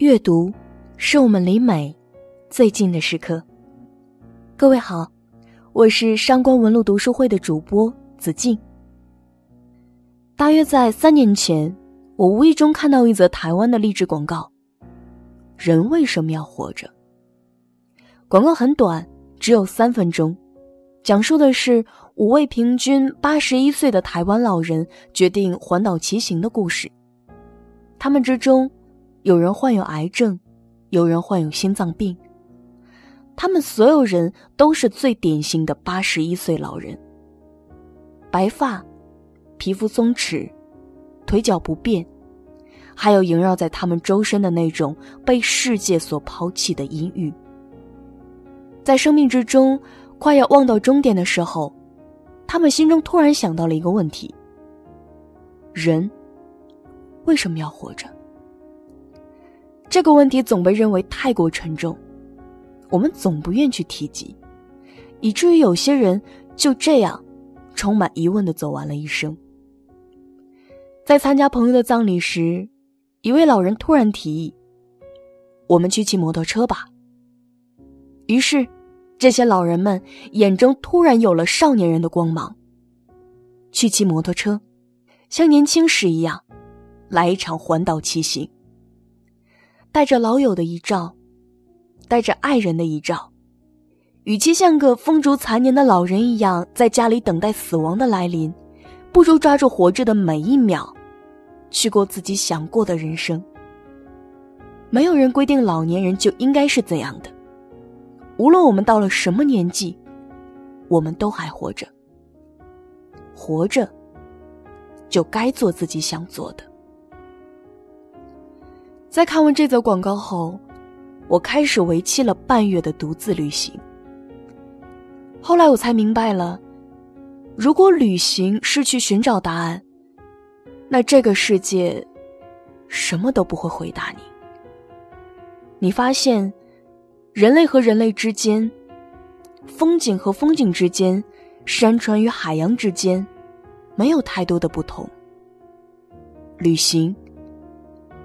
阅读，是我们离美最近的时刻。各位好，我是上官文路读书会的主播子静。大约在三年前，我无意中看到一则台湾的励志广告：“人为什么要活着？”广告很短，只有三分钟，讲述的是五位平均八十一岁的台湾老人决定环岛骑行的故事。他们之中。有人患有癌症，有人患有心脏病。他们所有人都是最典型的八十一岁老人。白发，皮肤松弛，腿脚不便，还有萦绕在他们周身的那种被世界所抛弃的阴郁。在生命之中快要望到终点的时候，他们心中突然想到了一个问题：人为什么要活着？这个问题总被认为太过沉重，我们总不愿去提及，以至于有些人就这样充满疑问的走完了一生。在参加朋友的葬礼时，一位老人突然提议：“我们去骑摩托车吧。”于是，这些老人们眼中突然有了少年人的光芒，去骑摩托车，像年轻时一样，来一场环岛骑行。带着老友的遗照，带着爱人的遗照，与其像个风烛残年的老人一样在家里等待死亡的来临，不如抓住活着的每一秒，去过自己想过的人生。没有人规定老年人就应该是怎样的，无论我们到了什么年纪，我们都还活着，活着就该做自己想做的。在看完这则广告后，我开始为期了半月的独自旅行。后来我才明白了，如果旅行是去寻找答案，那这个世界什么都不会回答你。你发现，人类和人类之间，风景和风景之间，山川与海洋之间，没有太多的不同。旅行。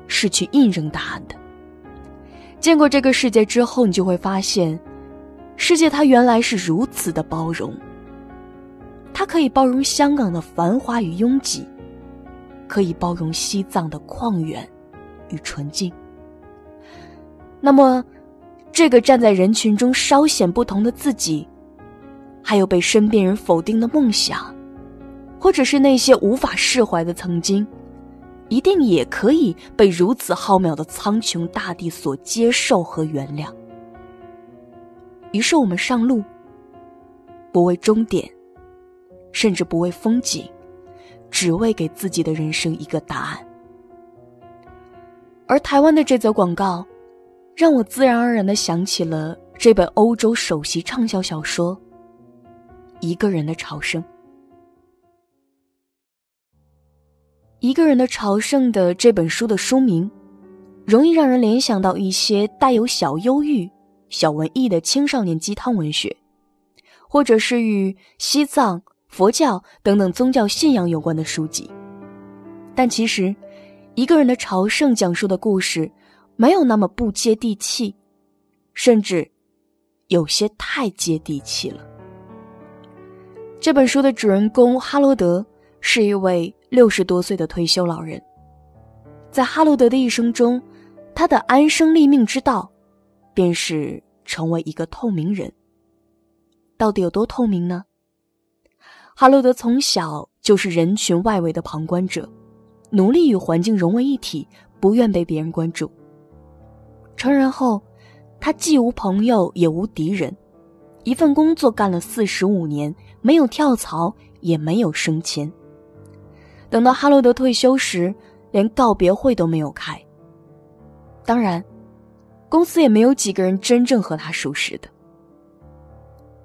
是去印证答案的。见过这个世界之后，你就会发现，世界它原来是如此的包容。它可以包容香港的繁华与拥挤，可以包容西藏的旷远与纯净。那么，这个站在人群中稍显不同的自己，还有被身边人否定的梦想，或者是那些无法释怀的曾经。一定也可以被如此浩渺的苍穹大地所接受和原谅。于是我们上路，不为终点，甚至不为风景，只为给自己的人生一个答案。而台湾的这则广告，让我自然而然的想起了这本欧洲首席畅销小说《一个人的朝圣》。一个人的朝圣的这本书的书名，容易让人联想到一些带有小忧郁、小文艺的青少年鸡汤文学，或者是与西藏、佛教等等宗教信仰有关的书籍。但其实，一个人的朝圣讲述的故事，没有那么不接地气，甚至有些太接地气了。这本书的主人公哈罗德是一位。六十多岁的退休老人，在哈罗德的一生中，他的安身立命之道，便是成为一个透明人。到底有多透明呢？哈罗德从小就是人群外围的旁观者，努力与环境融为一体，不愿被别人关注。成人后，他既无朋友也无敌人，一份工作干了四十五年，没有跳槽，也没有升迁。等到哈罗德退休时，连告别会都没有开。当然，公司也没有几个人真正和他熟识的。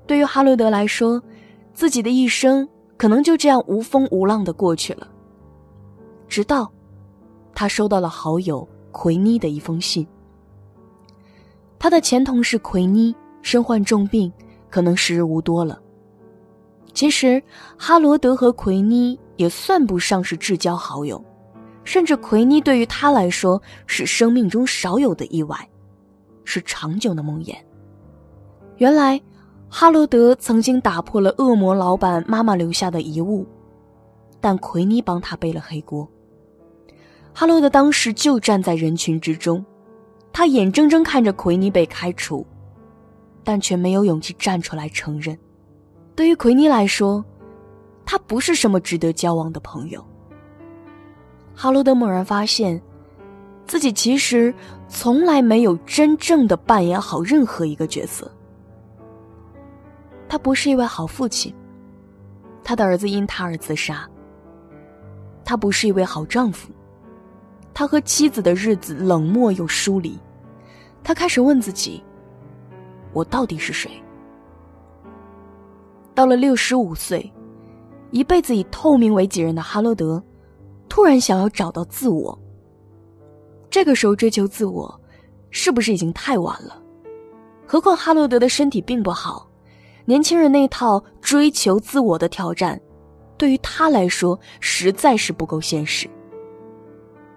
对于哈罗德来说，自己的一生可能就这样无风无浪的过去了。直到，他收到了好友奎妮的一封信。他的前同事奎妮身患重病，可能时日无多了。其实，哈罗德和奎妮。也算不上是至交好友，甚至奎妮对于他来说是生命中少有的意外，是长久的梦魇。原来，哈罗德曾经打破了恶魔老板妈妈留下的遗物，但奎妮帮他背了黑锅。哈罗德当时就站在人群之中，他眼睁睁看着奎妮被开除，但却没有勇气站出来承认。对于奎妮来说，他不是什么值得交往的朋友。哈罗德猛然发现，自己其实从来没有真正的扮演好任何一个角色。他不是一位好父亲，他的儿子因他而自杀。他不是一位好丈夫，他和妻子的日子冷漠又疏离。他开始问自己：我到底是谁？到了六十五岁，一辈子以透明为己任的哈罗德。突然想要找到自我。这个时候追求自我，是不是已经太晚了？何况哈罗德的身体并不好，年轻人那套追求自我的挑战，对于他来说实在是不够现实。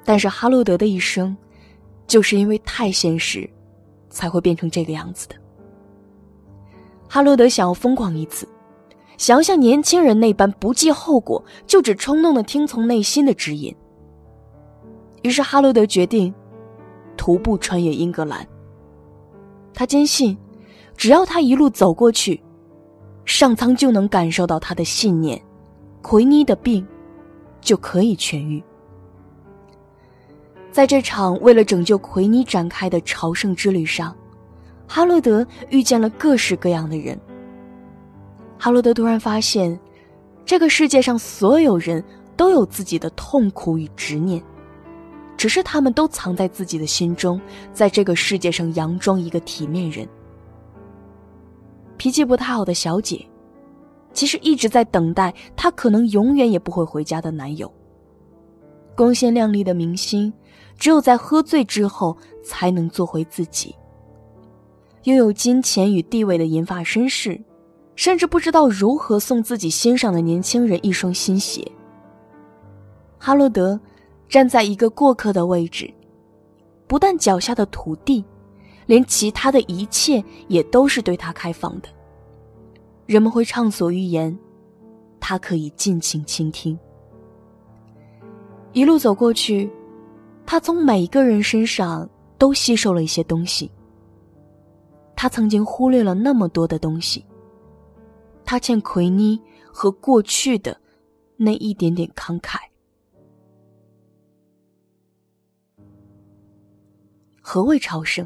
但是哈罗德的一生，就是因为太现实，才会变成这个样子的。哈罗德想要疯狂一次。想要像年轻人那般不计后果，就只冲动的听从内心的指引。于是哈罗德决定徒步穿越英格兰。他坚信，只要他一路走过去，上苍就能感受到他的信念，奎妮的病就可以痊愈。在这场为了拯救奎妮展开的朝圣之旅上，哈罗德遇见了各式各样的人。哈罗德突然发现，这个世界上所有人都有自己的痛苦与执念，只是他们都藏在自己的心中，在这个世界上佯装一个体面人。脾气不太好的小姐，其实一直在等待她可能永远也不会回家的男友。光鲜亮丽的明星，只有在喝醉之后才能做回自己。拥有金钱与地位的银发绅士。甚至不知道如何送自己欣赏的年轻人一双新鞋。哈罗德站在一个过客的位置，不但脚下的土地，连其他的一切也都是对他开放的。人们会畅所欲言，他可以尽情倾听。一路走过去，他从每一个人身上都吸收了一些东西。他曾经忽略了那么多的东西。他欠奎妮和过去的那一点点慷慨。何谓朝圣？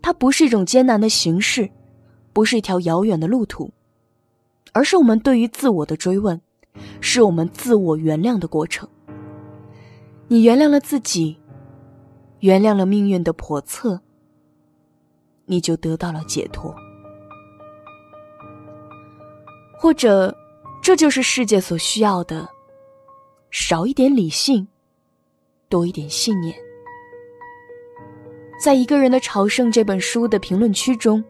它不是一种艰难的形式，不是一条遥远的路途，而是我们对于自我的追问，是我们自我原谅的过程。你原谅了自己，原谅了命运的叵测，你就得到了解脱。或者，这就是世界所需要的：少一点理性，多一点信念。在一个人的朝圣这本书的评论区中，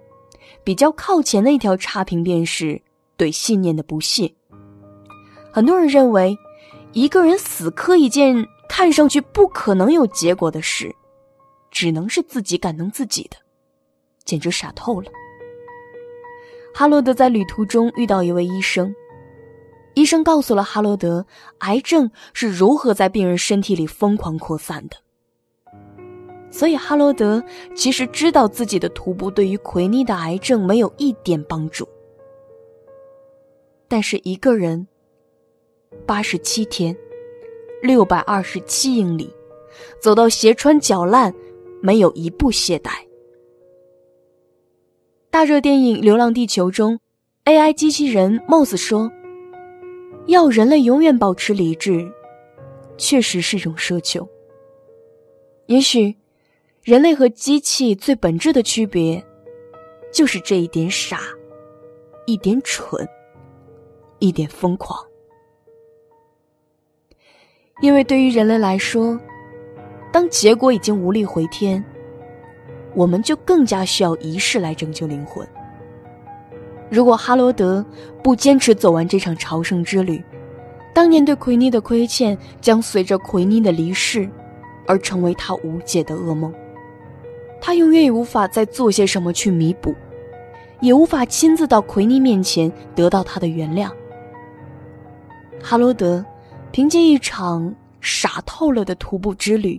比较靠前的一条差评便是对信念的不屑。很多人认为，一个人死磕一件看上去不可能有结果的事，只能是自己感动自己的，简直傻透了。哈罗德在旅途中遇到一位医生，医生告诉了哈罗德，癌症是如何在病人身体里疯狂扩散的。所以哈罗德其实知道自己的徒步对于奎妮的癌症没有一点帮助。但是一个人，八十七天，六百二十七英里，走到鞋穿脚烂，没有一步懈怠。大热电影《流浪地球》中，AI 机器人 Moss 说：“要人类永远保持理智，确实是一种奢求。也许，人类和机器最本质的区别，就是这一点傻，一点蠢，一点疯狂。因为对于人类来说，当结果已经无力回天。”我们就更加需要仪式来拯救灵魂。如果哈罗德不坚持走完这场朝圣之旅，当年对奎妮的亏欠，将随着奎妮的离世，而成为他无解的噩梦。他永远也无法再做些什么去弥补，也无法亲自到奎妮面前得到他的原谅。哈罗德凭借一场傻透了的徒步之旅，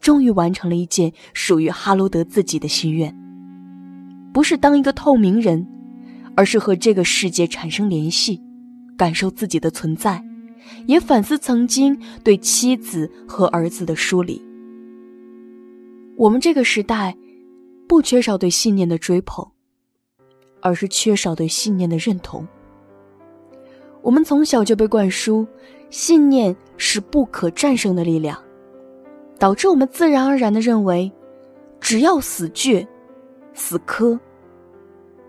终于完成了一件属于哈罗德自己的心愿，不是当一个透明人，而是和这个世界产生联系。感受自己的存在，也反思曾经对妻子和儿子的疏离。我们这个时代，不缺少对信念的追捧，而是缺少对信念的认同。我们从小就被灌输，信念是不可战胜的力量，导致我们自然而然的认为，只要死倔、死磕，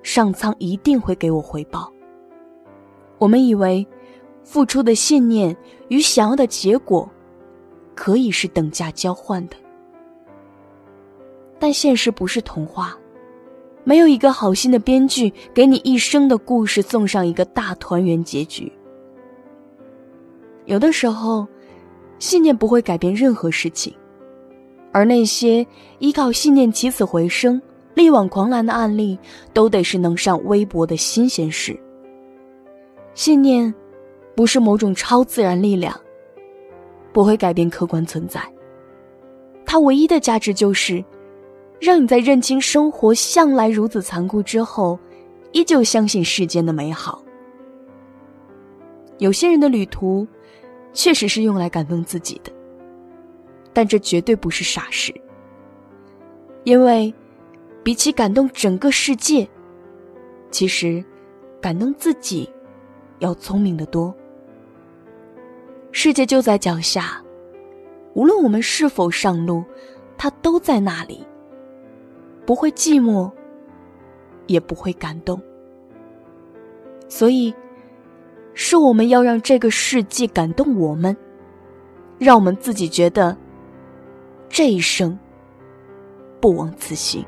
上苍一定会给我回报。我们以为，付出的信念与想要的结果，可以是等价交换的。但现实不是童话，没有一个好心的编剧给你一生的故事送上一个大团圆结局。有的时候，信念不会改变任何事情，而那些依靠信念起死回生、力挽狂澜的案例，都得是能上微博的新鲜事。信念，不是某种超自然力量，不会改变客观存在。它唯一的价值就是，让你在认清生活向来如此残酷之后，依旧相信世间的美好。有些人的旅途，确实是用来感动自己的，但这绝对不是傻事。因为，比起感动整个世界，其实，感动自己。要聪明的多。世界就在脚下，无论我们是否上路，它都在那里，不会寂寞，也不会感动。所以，是我们要让这个世界感动我们，让我们自己觉得这一生不枉此行。